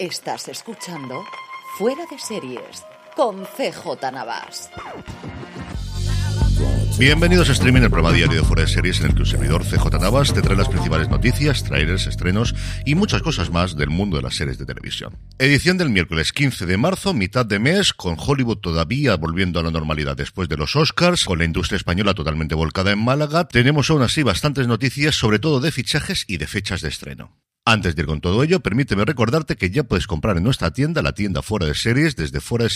Estás escuchando Fuera de Series con CJ Navas. Bienvenidos a Streaming, el programa diario de Fuera de Series en el que un servidor CJ Navas te trae las principales noticias, trailers, estrenos y muchas cosas más del mundo de las series de televisión. Edición del miércoles 15 de marzo, mitad de mes, con Hollywood todavía volviendo a la normalidad después de los Oscars, con la industria española totalmente volcada en Málaga, tenemos aún así bastantes noticias, sobre todo de fichajes y de fechas de estreno. Antes de ir con todo ello, permíteme recordarte que ya puedes comprar en nuestra tienda, la tienda fuera de series, desde fuera de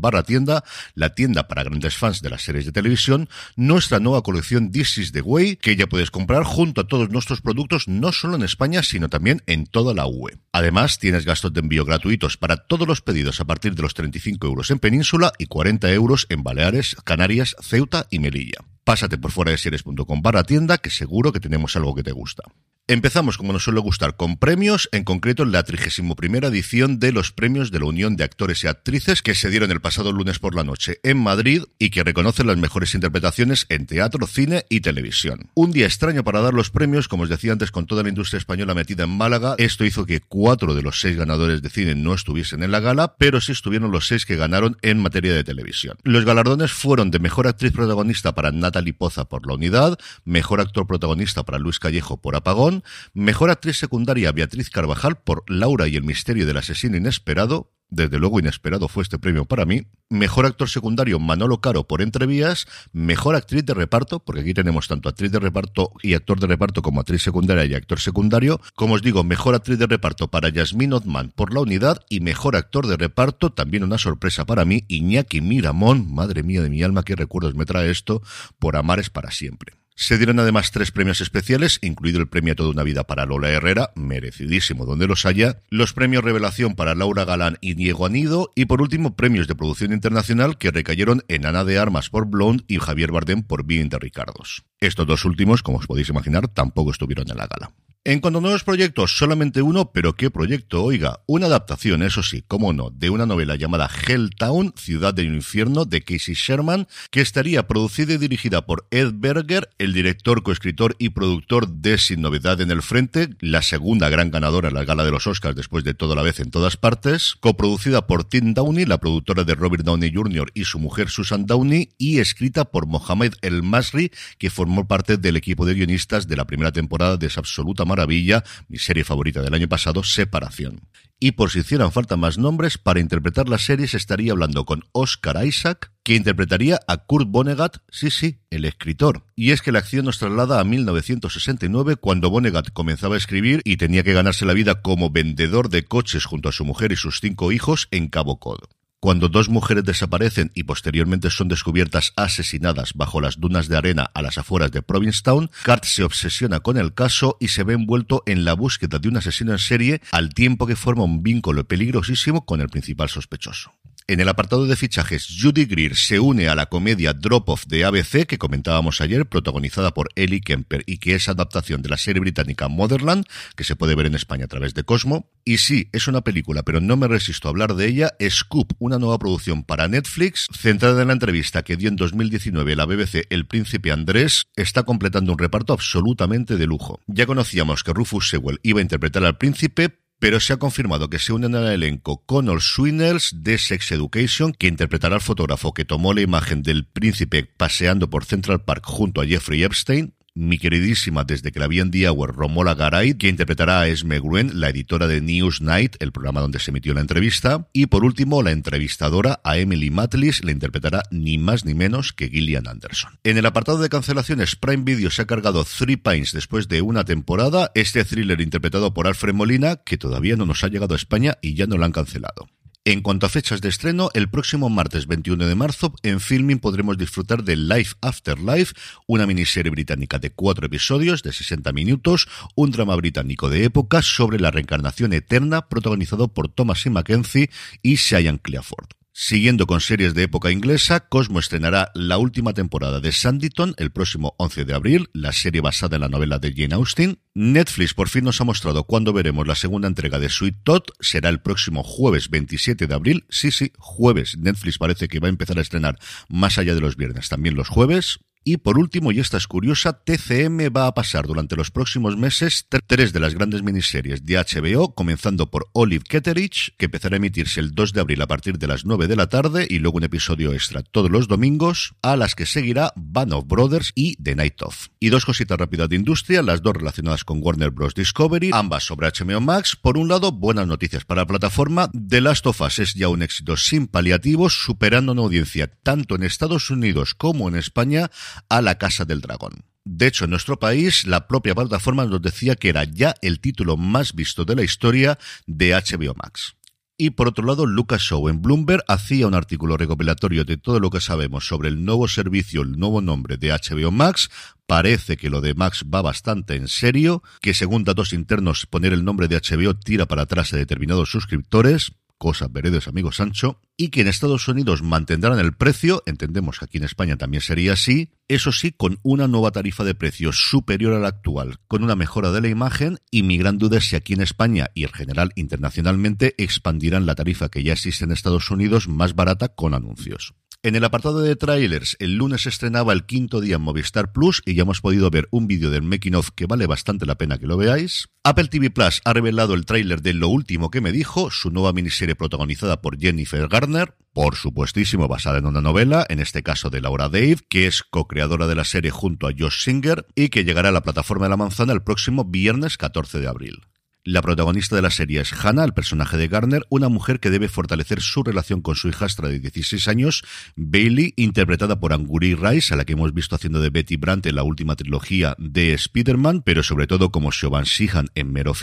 barra tienda, la tienda para grandes fans de las series de televisión, nuestra nueva colección This is the Way, que ya puedes comprar junto a todos nuestros productos, no solo en España, sino también en toda la UE. Además, tienes gastos de envío gratuitos para todos los pedidos a partir de los 35 euros en Península y 40 euros en Baleares, Canarias, Ceuta y Melilla. Pásate por fuera de barra tienda, que seguro que tenemos algo que te gusta. Empezamos, como nos suele gustar, con premios, en concreto la 31 edición de los premios de la Unión de Actores y Actrices que se dieron el pasado lunes por la noche en Madrid y que reconocen las mejores interpretaciones en teatro, cine y televisión. Un día extraño para dar los premios, como os decía antes, con toda la industria española metida en Málaga. Esto hizo que cuatro de los seis ganadores de cine no estuviesen en la gala, pero sí estuvieron los seis que ganaron en materia de televisión. Los galardones fueron de Mejor Actriz Protagonista para Natalie Poza por La Unidad, Mejor Actor Protagonista para Luis Callejo por Apagón, Mejor actriz secundaria Beatriz Carvajal por Laura y el misterio del asesino inesperado. Desde luego inesperado fue este premio para mí. Mejor actor secundario Manolo Caro por Entrevías. Mejor actriz de reparto, porque aquí tenemos tanto actriz de reparto y actor de reparto como actriz secundaria y actor secundario. Como os digo, mejor actriz de reparto para Yasmín Othman por La Unidad y mejor actor de reparto, también una sorpresa para mí, Iñaki Miramón. Madre mía de mi alma, qué recuerdos me trae esto por Amares para siempre. Se dieron además tres premios especiales, incluido el premio Toda una Vida para Lola Herrera, merecidísimo donde los haya, los premios Revelación para Laura Galán y Diego Anido, y por último premios de producción internacional que recayeron en Ana de Armas por Blonde y Javier Bardem por Bien de Ricardos. Estos dos últimos, como os podéis imaginar, tampoco estuvieron en la gala. En cuanto a nuevos proyectos, solamente uno, pero ¿qué proyecto? Oiga, una adaptación, eso sí, cómo no, de una novela llamada Helltown, Ciudad del Infierno, de Casey Sherman, que estaría producida y dirigida por Ed Berger, el director, coescritor y productor de Sin Novedad en el Frente, la segunda gran ganadora en la gala de los Oscars después de toda la vez en todas partes, coproducida por Tim Downey, la productora de Robert Downey Jr. y su mujer Susan Downey, y escrita por Mohamed El Masri, que formó parte del equipo de guionistas de la primera temporada de absoluta maravilla, mi serie favorita del año pasado, Separación. Y por si hicieran falta más nombres, para interpretar la serie se estaría hablando con Oscar Isaac, que interpretaría a Kurt Vonnegut, sí, sí, el escritor. Y es que la acción nos traslada a 1969, cuando Vonnegut comenzaba a escribir y tenía que ganarse la vida como vendedor de coches junto a su mujer y sus cinco hijos en Cabo Cod. Cuando dos mujeres desaparecen y posteriormente son descubiertas asesinadas bajo las dunas de arena a las afueras de Provincetown, Cart se obsesiona con el caso y se ve envuelto en la búsqueda de un asesino en serie al tiempo que forma un vínculo peligrosísimo con el principal sospechoso. En el apartado de fichajes, Judy Greer se une a la comedia Drop Off de ABC que comentábamos ayer, protagonizada por Ellie Kemper y que es adaptación de la serie británica Motherland, que se puede ver en España a través de Cosmo. Y sí, es una película, pero no me resisto a hablar de ella. Scoop, una nueva producción para Netflix, centrada en la entrevista que dio en 2019 la BBC El Príncipe Andrés, está completando un reparto absolutamente de lujo. Ya conocíamos que Rufus Sewell iba a interpretar al príncipe, pero se ha confirmado que se unen al elenco Connor Swinells de Sex Education, que interpretará al fotógrafo que tomó la imagen del príncipe paseando por Central Park junto a Jeffrey Epstein, mi queridísima desde que la vi en The Hour, Romola Garay, que interpretará a Esme Gruen, la editora de News Night, el programa donde se emitió la entrevista. Y por último, la entrevistadora a Emily Matlis la interpretará ni más ni menos que Gillian Anderson. En el apartado de cancelaciones, Prime Video se ha cargado Three Pines después de una temporada. Este thriller interpretado por Alfred Molina, que todavía no nos ha llegado a España y ya no lo han cancelado. En cuanto a fechas de estreno, el próximo martes 21 de marzo en Filming podremos disfrutar de Life After Life, una miniserie británica de cuatro episodios de 60 minutos, un drama británico de época sobre la reencarnación eterna protagonizado por Thomas E. Mackenzie y Cheyenne Clearford. Siguiendo con series de época inglesa, Cosmo estrenará la última temporada de Sanditon el próximo 11 de abril, la serie basada en la novela de Jane Austen. Netflix por fin nos ha mostrado cuándo veremos la segunda entrega de Sweet Todd, será el próximo jueves 27 de abril. Sí, sí, jueves. Netflix parece que va a empezar a estrenar más allá de los viernes, también los jueves. Y por último, y esta es curiosa, TCM va a pasar durante los próximos meses tres de las grandes miniseries de HBO, comenzando por Olive Ketterich, que empezará a emitirse el 2 de abril a partir de las 9 de la tarde, y luego un episodio extra todos los domingos, a las que seguirá Band of Brothers y The Night Of. Y dos cositas rápidas de industria, las dos relacionadas con Warner Bros. Discovery, ambas sobre HBO Max. Por un lado, buenas noticias para la plataforma. The Last of Us es ya un éxito sin paliativos, superando una audiencia tanto en Estados Unidos como en España a la Casa del Dragón. De hecho, en nuestro país, la propia plataforma nos decía que era ya el título más visto de la historia de HBO Max. Y por otro lado, Lucas Show en Bloomberg hacía un artículo recopilatorio de todo lo que sabemos sobre el nuevo servicio, el nuevo nombre de HBO Max. Parece que lo de Max va bastante en serio, que según datos internos poner el nombre de HBO tira para atrás a determinados suscriptores cosas veredes, amigo Sancho, y que en Estados Unidos mantendrán el precio, entendemos que aquí en España también sería así, eso sí, con una nueva tarifa de precios superior a la actual, con una mejora de la imagen, y mi gran duda es si aquí en España y en general internacionalmente expandirán la tarifa que ya existe en Estados Unidos más barata con anuncios. En el apartado de trailers, el lunes estrenaba el quinto día en Movistar Plus y ya hemos podido ver un vídeo del making of que vale bastante la pena que lo veáis. Apple TV Plus ha revelado el tráiler de Lo último que me dijo, su nueva miniserie protagonizada por Jennifer Garner, por supuestísimo basada en una novela, en este caso de Laura Dave, que es co-creadora de la serie junto a Josh Singer y que llegará a la plataforma de la manzana el próximo viernes 14 de abril. La protagonista de la serie es Hannah, el personaje de Garner, una mujer que debe fortalecer su relación con su hijastra de 16 años, Bailey, interpretada por Anguri Rice, a la que hemos visto haciendo de Betty Brandt en la última trilogía de Spider-Man, pero sobre todo como Siobhan Sheehan en Mare of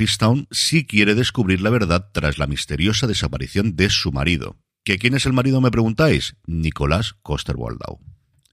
si quiere descubrir la verdad tras la misteriosa desaparición de su marido. ¿Que quién es el marido, me preguntáis? Nicolás Coster-Waldau.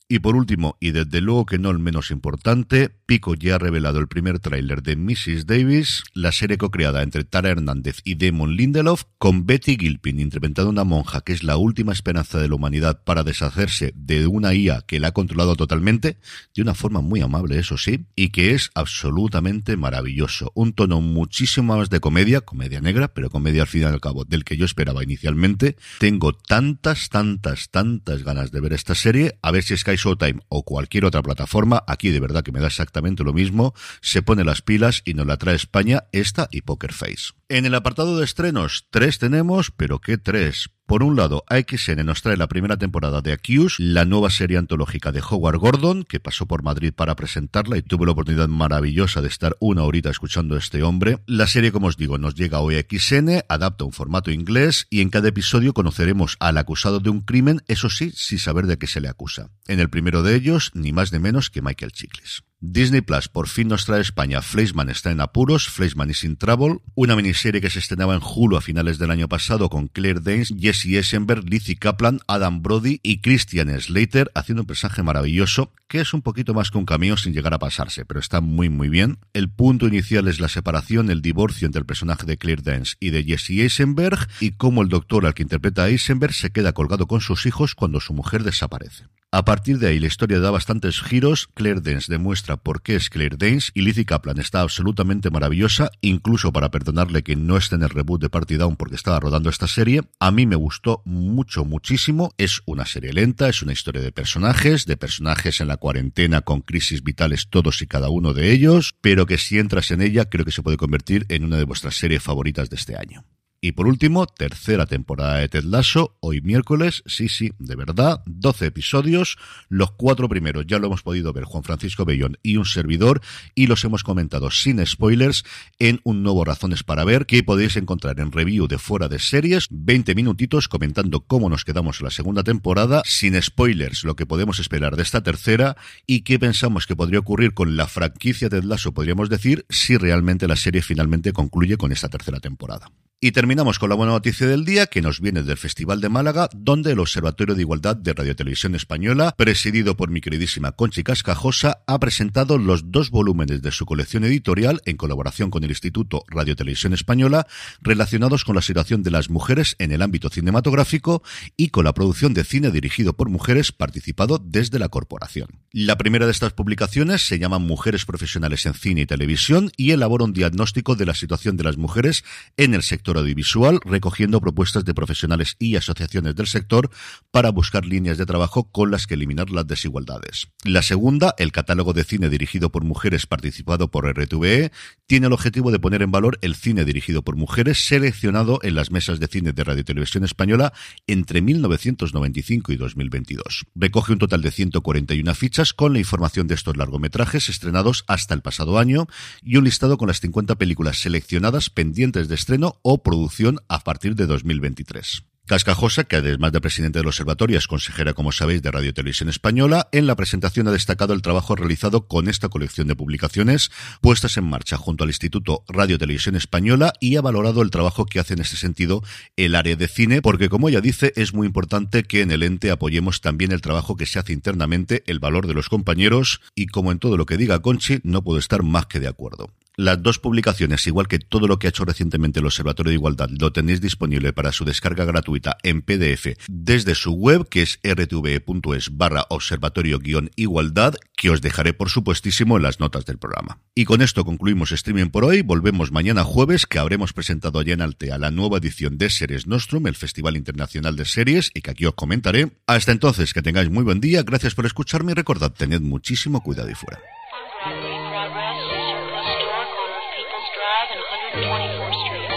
Y por último, y desde luego que no el menos importante, Pico ya ha revelado el primer tráiler de Mrs. Davis, la serie co-creada entre Tara Hernández y Damon Lindelof, con Betty Gilpin interpretando una monja que es la última esperanza de la humanidad para deshacerse de una IA que la ha controlado totalmente, de una forma muy amable, eso sí, y que es absolutamente maravilloso. Un tono muchísimo más de comedia, comedia negra, pero comedia al fin y al cabo, del que yo esperaba inicialmente. Tengo tantas, tantas, tantas ganas de ver esta serie, a ver si es que Showtime o cualquier otra plataforma, aquí de verdad que me da exactamente lo mismo, se pone las pilas y nos la trae España esta y Poker Face. En el apartado de estrenos, tres tenemos, pero ¿qué tres? Por un lado, AXN nos trae la primera temporada de Accused, la nueva serie antológica de Howard Gordon, que pasó por Madrid para presentarla y tuve la oportunidad maravillosa de estar una horita escuchando a este hombre. La serie, como os digo, nos llega hoy a XN, adapta un formato inglés y en cada episodio conoceremos al acusado de un crimen, eso sí, sin saber de qué se le acusa. En el primero de ellos, ni más ni menos que Michael Chiklis. Disney Plus por fin nos trae España Fleischman está en apuros, Fleischman is in trouble, una miniserie que se estrenaba en Hulu a finales del año pasado con Claire Danes, Jesse Eisenberg, Lizzie Kaplan, Adam Brody y Christian Slater haciendo un personaje maravilloso que es un poquito más que un cameo sin llegar a pasarse, pero está muy muy bien. El punto inicial es la separación, el divorcio entre el personaje de Claire Danes y de Jesse Eisenberg y cómo el doctor al que interpreta a Eisenberg se queda colgado con sus hijos cuando su mujer desaparece. A partir de ahí la historia da bastantes giros, Claire Danes demuestra por qué es Claire Danes y Lizzie Kaplan está absolutamente maravillosa, incluso para perdonarle que no esté en el reboot de Party Down porque estaba rodando esta serie. A mí me gustó mucho, muchísimo. Es una serie lenta, es una historia de personajes, de personajes en la cuarentena con crisis vitales todos y cada uno de ellos, pero que si entras en ella creo que se puede convertir en una de vuestras series favoritas de este año. Y por último, tercera temporada de Ted Lasso, hoy miércoles, sí, sí, de verdad, 12 episodios, los cuatro primeros ya lo hemos podido ver Juan Francisco Bellón y un servidor, y los hemos comentado sin spoilers en un nuevo Razones para Ver que podéis encontrar en review de fuera de series, 20 minutitos comentando cómo nos quedamos en la segunda temporada, sin spoilers, lo que podemos esperar de esta tercera y qué pensamos que podría ocurrir con la franquicia Ted Lasso, podríamos decir, si realmente la serie finalmente concluye con esta tercera temporada. Y terminamos con la buena noticia del día que nos viene del Festival de Málaga, donde el Observatorio de Igualdad de Radio Televisión Española, presidido por mi queridísima Conchi Cascajosa, ha presentado los dos volúmenes de su colección editorial en colaboración con el Instituto Radio Televisión Española, relacionados con la situación de las mujeres en el ámbito cinematográfico y con la producción de cine dirigido por mujeres participado desde la corporación. La primera de estas publicaciones se llama Mujeres Profesionales en Cine y Televisión y elabora un diagnóstico de la situación de las mujeres en el sector audiovisual, recogiendo propuestas de profesionales y asociaciones del sector para buscar líneas de trabajo con las que eliminar las desigualdades. La segunda, el catálogo de cine dirigido por mujeres participado por RTVE, tiene el objetivo de poner en valor el cine dirigido por mujeres seleccionado en las mesas de cine de Radio y Televisión Española entre 1995 y 2022. Recoge un total de 141 fichas con la información de estos largometrajes estrenados hasta el pasado año y un listado con las 50 películas seleccionadas pendientes de estreno o producción a partir de 2023. Cascajosa, que además de presidente del observatorio es consejera, como sabéis, de Radio Televisión Española, en la presentación ha destacado el trabajo realizado con esta colección de publicaciones puestas en marcha junto al Instituto Radio Televisión Española y ha valorado el trabajo que hace en este sentido el área de cine, porque como ella dice, es muy importante que en el ente apoyemos también el trabajo que se hace internamente, el valor de los compañeros y como en todo lo que diga Conchi, no puedo estar más que de acuerdo. Las dos publicaciones, igual que todo lo que ha hecho recientemente el Observatorio de Igualdad, lo tenéis disponible para su descarga gratuita en PDF desde su web, que es rtve.es barra observatorio-igualdad, que os dejaré por supuestísimo en las notas del programa. Y con esto concluimos streaming por hoy. Volvemos mañana jueves, que habremos presentado allá en Altea la nueva edición de Series Nostrum, el Festival Internacional de Series, y que aquí os comentaré. Hasta entonces, que tengáis muy buen día. Gracias por escucharme y recordad, tened muchísimo cuidado y fuera. Drive and 124th Street.